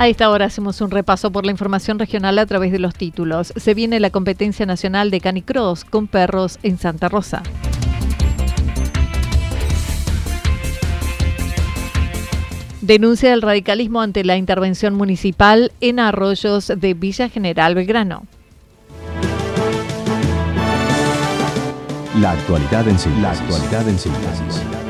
A esta hora hacemos un repaso por la información regional a través de los títulos. Se viene la competencia nacional de canicross con perros en Santa Rosa. Denuncia el radicalismo ante la intervención municipal en arroyos de Villa General Belgrano. La actualidad en. La en síntesis.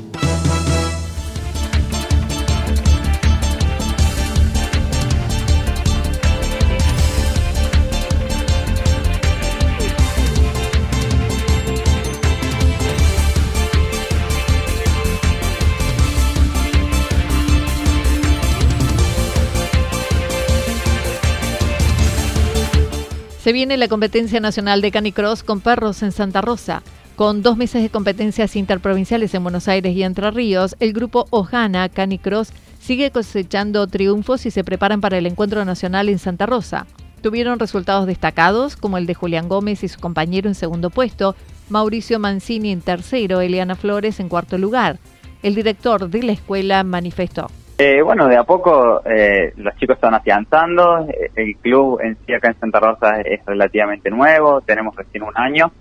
Se viene la competencia nacional de canicross con perros en Santa Rosa. Con dos meses de competencias interprovinciales en Buenos Aires y Entre Ríos, el grupo Ojana Canicross sigue cosechando triunfos y se preparan para el encuentro nacional en Santa Rosa. Tuvieron resultados destacados, como el de Julián Gómez y su compañero en segundo puesto, Mauricio Mancini en tercero, Eliana Flores en cuarto lugar. El director de la escuela manifestó. Eh, bueno, de a poco eh, los chicos están afianzando, eh, el club en sí acá en Santa Rosa es relativamente nuevo, tenemos recién un año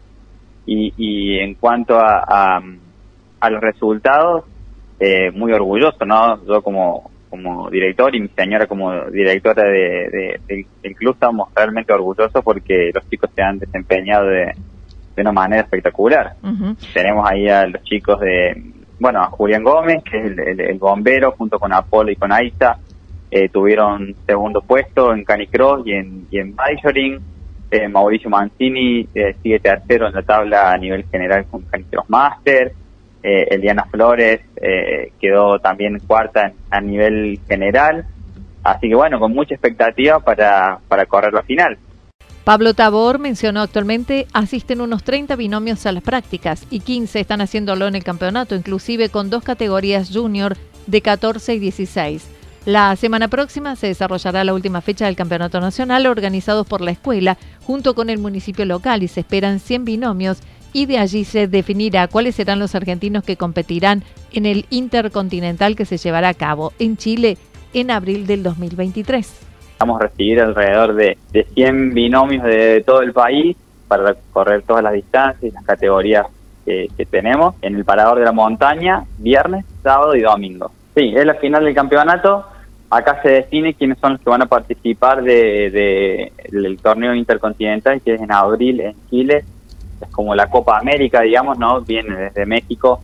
y, en cuanto a, los resultados, muy orgulloso, ¿no? Yo como, como director y mi señora como directora de, del club estamos realmente orgullosos porque los chicos se han desempeñado de, una manera espectacular. Tenemos ahí a los chicos de bueno, a Julián Gómez, que es el, bombero, junto con Apolo y con Aiza, eh, tuvieron segundo puesto en Canicross y en, y en Majoring. Eh, Mauricio Mancini eh, sigue tercero en la tabla a nivel general con Canicross Master. Eliana Flores quedó también cuarta a nivel general. Así que bueno, con mucha expectativa para, para correr la final. Pablo Tabor mencionó actualmente asisten unos 30 binomios a las prácticas y 15 están haciéndolo en el campeonato, inclusive con dos categorías junior de 14 y 16. La semana próxima se desarrollará la última fecha del Campeonato Nacional organizado por la escuela junto con el municipio local y se esperan 100 binomios y de allí se definirá cuáles serán los argentinos que competirán en el Intercontinental que se llevará a cabo en Chile en abril del 2023. Vamos a recibir alrededor de, de 100 binomios de, todo el país para recorrer todas las distancias y las categorías que, tenemos en el Parador de la Montaña, viernes, sábado y domingo. Sí, es la final del campeonato. Acá se define quiénes son los que van a participar de, del torneo intercontinental que es en abril en Chile. Es como la Copa América, digamos, ¿no? Viene desde México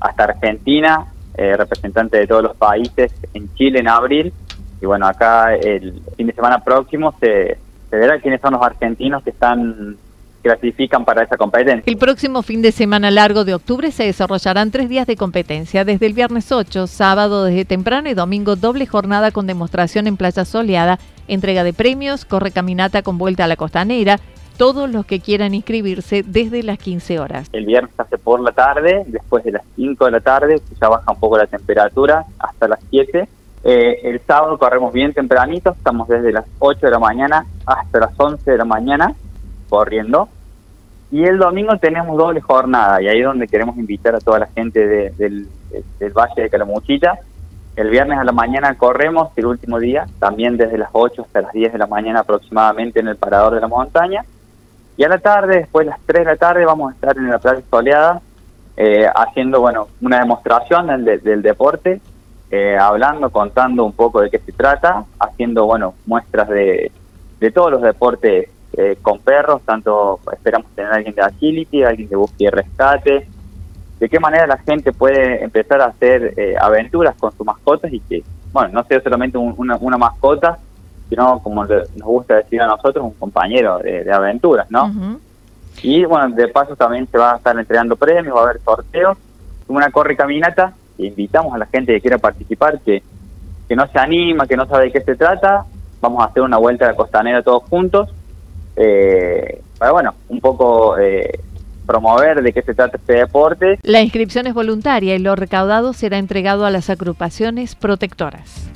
hasta Argentina, eh, representante de todos los países en Chile en abril y bueno, acá el fin de semana próximo se, se verá quiénes son los argentinos que están clasifican para esa competencia. El próximo fin de semana largo de octubre se desarrollarán tres días de competencia, desde el viernes 8, sábado desde temprano y domingo doble jornada con demostración en playa soleada, entrega de premios, corre caminata con vuelta a la costanera, todos los que quieran inscribirse desde las 15 horas. El viernes hace por la tarde, después de las 5 de la tarde ya baja un poco la temperatura hasta las 7. Eh, el sábado corremos bien tempranito, estamos desde las 8 de la mañana hasta las 11 de la mañana corriendo. Y el domingo tenemos doble jornada y ahí es donde queremos invitar a toda la gente del, del Valle de Calamuchita el viernes a la mañana corremos el último día, también desde las 8 hasta las 10 de la mañana aproximadamente en el parador de la montaña. Y a la tarde, después de las 3 de la tarde, vamos a estar en la playa soleada eh, haciendo bueno una demostración del, deporte, eh, hablando, contando un poco de qué se trata, haciendo bueno muestras de, de todos los deportes eh, con perros, tanto esperamos tener a alguien de agility, alguien de búsqueda y rescate, de qué manera la gente puede empezar a hacer eh, aventuras con sus mascotas y que, bueno, no sea solamente una, mascota, sino, como nos gusta decir a nosotros, un compañero de, aventuras, ¿no? Y, bueno, de paso también se va a estar entregando premios, va a haber sorteos, una corre caminata, invitamos a la gente que quiera participar, que, que no se anima, que no sabe de qué se trata, vamos a hacer una vuelta a la costanera todos juntos, eh, para, bueno, un poco... Eh, promover de qué se trata este deporte. La inscripción es voluntaria y lo recaudado será entregado a las agrupaciones protectoras.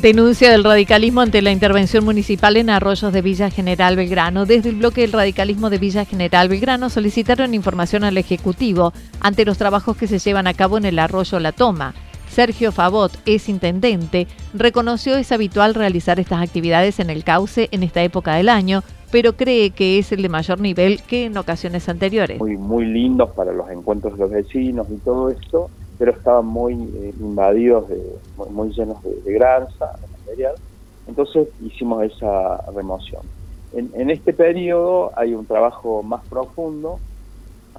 Denuncia del radicalismo ante la intervención municipal en arroyos de Villa General Belgrano. Desde el bloque del radicalismo de Villa General Belgrano solicitaron información al Ejecutivo ante los trabajos que se llevan a cabo en el arroyo La Toma. Sergio Favot es intendente, reconoció es habitual realizar estas actividades en el cauce en esta época del año, pero cree que es el de mayor nivel que en ocasiones anteriores. Muy, muy lindos para los encuentros de los vecinos y todo esto, pero estaban muy eh, invadidos, de, muy, llenos de, de granza, de material. Entonces hicimos esa remoción. En, este periodo hay un trabajo más profundo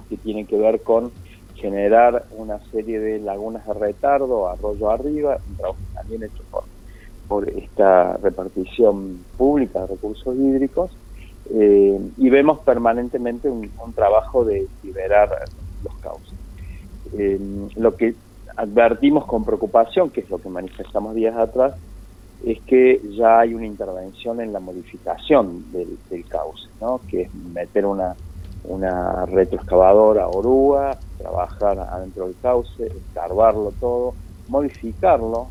que tiene que ver con generar una serie de lagunas de retardo, arroyo arriba, un trabajo también hecho por, esta repartición pública de recursos hídricos, eh, y vemos permanentemente un, trabajo de liberar. Eh, lo que advertimos con preocupación, que es lo que manifestamos días atrás, es que ya hay una intervención en la modificación del, cauce, ¿no? que es meter una una retroexcavadora oruga, trabajar adentro del cauce, escarbarlo todo, modificarlo,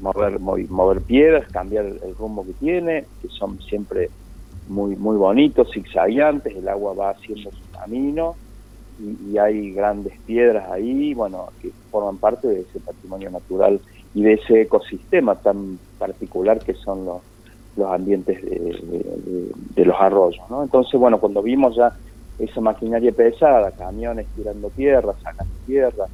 mover, mover piedras, cambiar el, rumbo que tiene, que son siempre muy, muy bonitos, zigzagueantes, el agua va haciendo su camino y, y, hay grandes piedras ahí, bueno, que forman parte de ese patrimonio natural y de ese ecosistema tan particular que son los, los ambientes de, los arroyos. ¿no? Entonces, bueno, cuando vimos ya esa maquinaria pesada, camiones tirando tierra, sacando tierra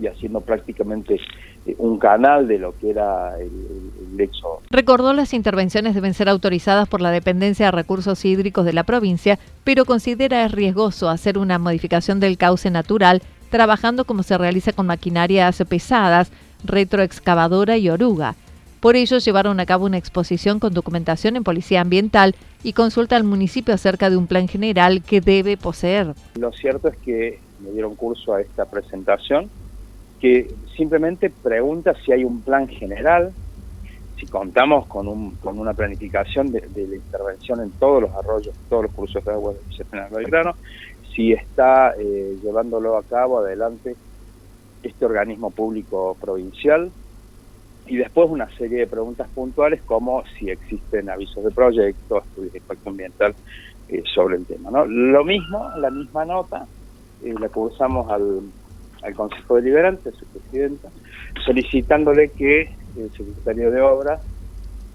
y haciendo prácticamente eh, un canal de lo que era el, el, lecho. Recordó las intervenciones deben ser autorizadas por la Dependencia de Recursos Hídricos de la provincia, pero considera es riesgoso hacer una modificación del cauce natural trabajando como se realiza con maquinarias pesadas, retroexcavadora y oruga. Por ello, llevaron a cabo una exposición con documentación en Policía Ambiental y consulta al municipio acerca de un plan general que debe poseer. Lo cierto es que me dieron curso a esta presentación que simplemente pregunta si hay un plan general, si contamos con, un, con una planificación de, la intervención en todos los arroyos, todos los cursos de agua de General si está eh, llevándolo a cabo adelante este organismo público provincial, y después una serie de preguntas puntuales como si existen avisos de proyecto, estudios de impacto ambiental eh, sobre el tema. ¿no? Lo mismo, la misma nota, eh, la cursamos al, al Consejo Deliberante, a su presidenta, solicitándole que el secretario de Obras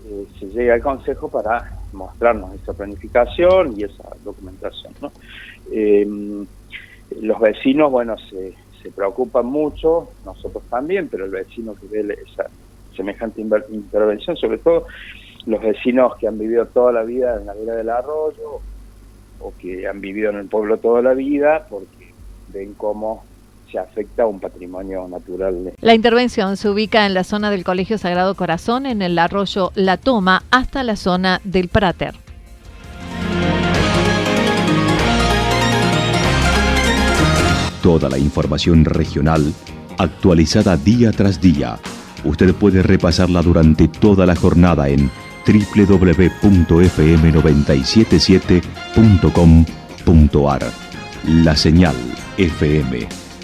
eh, se llegue al Consejo para mostrarnos esa planificación y esa documentación. ¿no? los vecinos, bueno, se, se preocupan mucho, nosotros también, pero el vecino que ve esa semejante intervención, sobre todo los vecinos que han vivido toda la vida en la vera del arroyo o que han vivido en el pueblo toda la vida porque ven cómo se afecta un patrimonio natural. La intervención se ubica en la zona del Colegio Sagrado Corazón, en el arroyo La Toma, hasta la zona del Prater. Toda la información regional actualizada día tras día. Usted puede repasarla durante toda la jornada en www.fm977.com.ar. La señal FM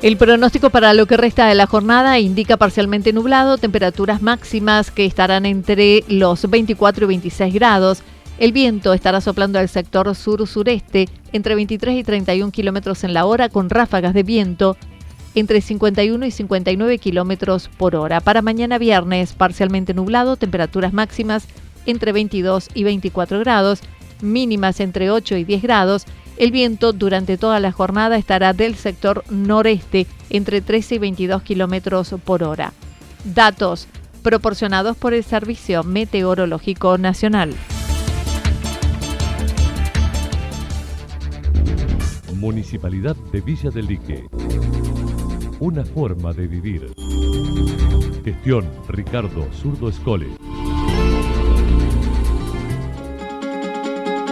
El pronóstico para lo que resta de la jornada indica parcialmente nublado, temperaturas máximas que estarán entre los 24 y 26 grados. El viento estará soplando al sector sur-sureste entre 23 y 31 kilómetros en la hora, con ráfagas de viento entre 51 y 59 kilómetros por hora. Para mañana viernes, parcialmente nublado, temperaturas máximas entre 22 y 24 grados, mínimas entre 8 y 10 grados el viento durante toda la jornada estará del sector noreste entre 13 y 22 kilómetros por hora. Datos proporcionados por el Servicio Meteorológico Nacional. Municipalidad de Villa del Lique. Una forma de vivir. Gestión Ricardo Zurdo Escole.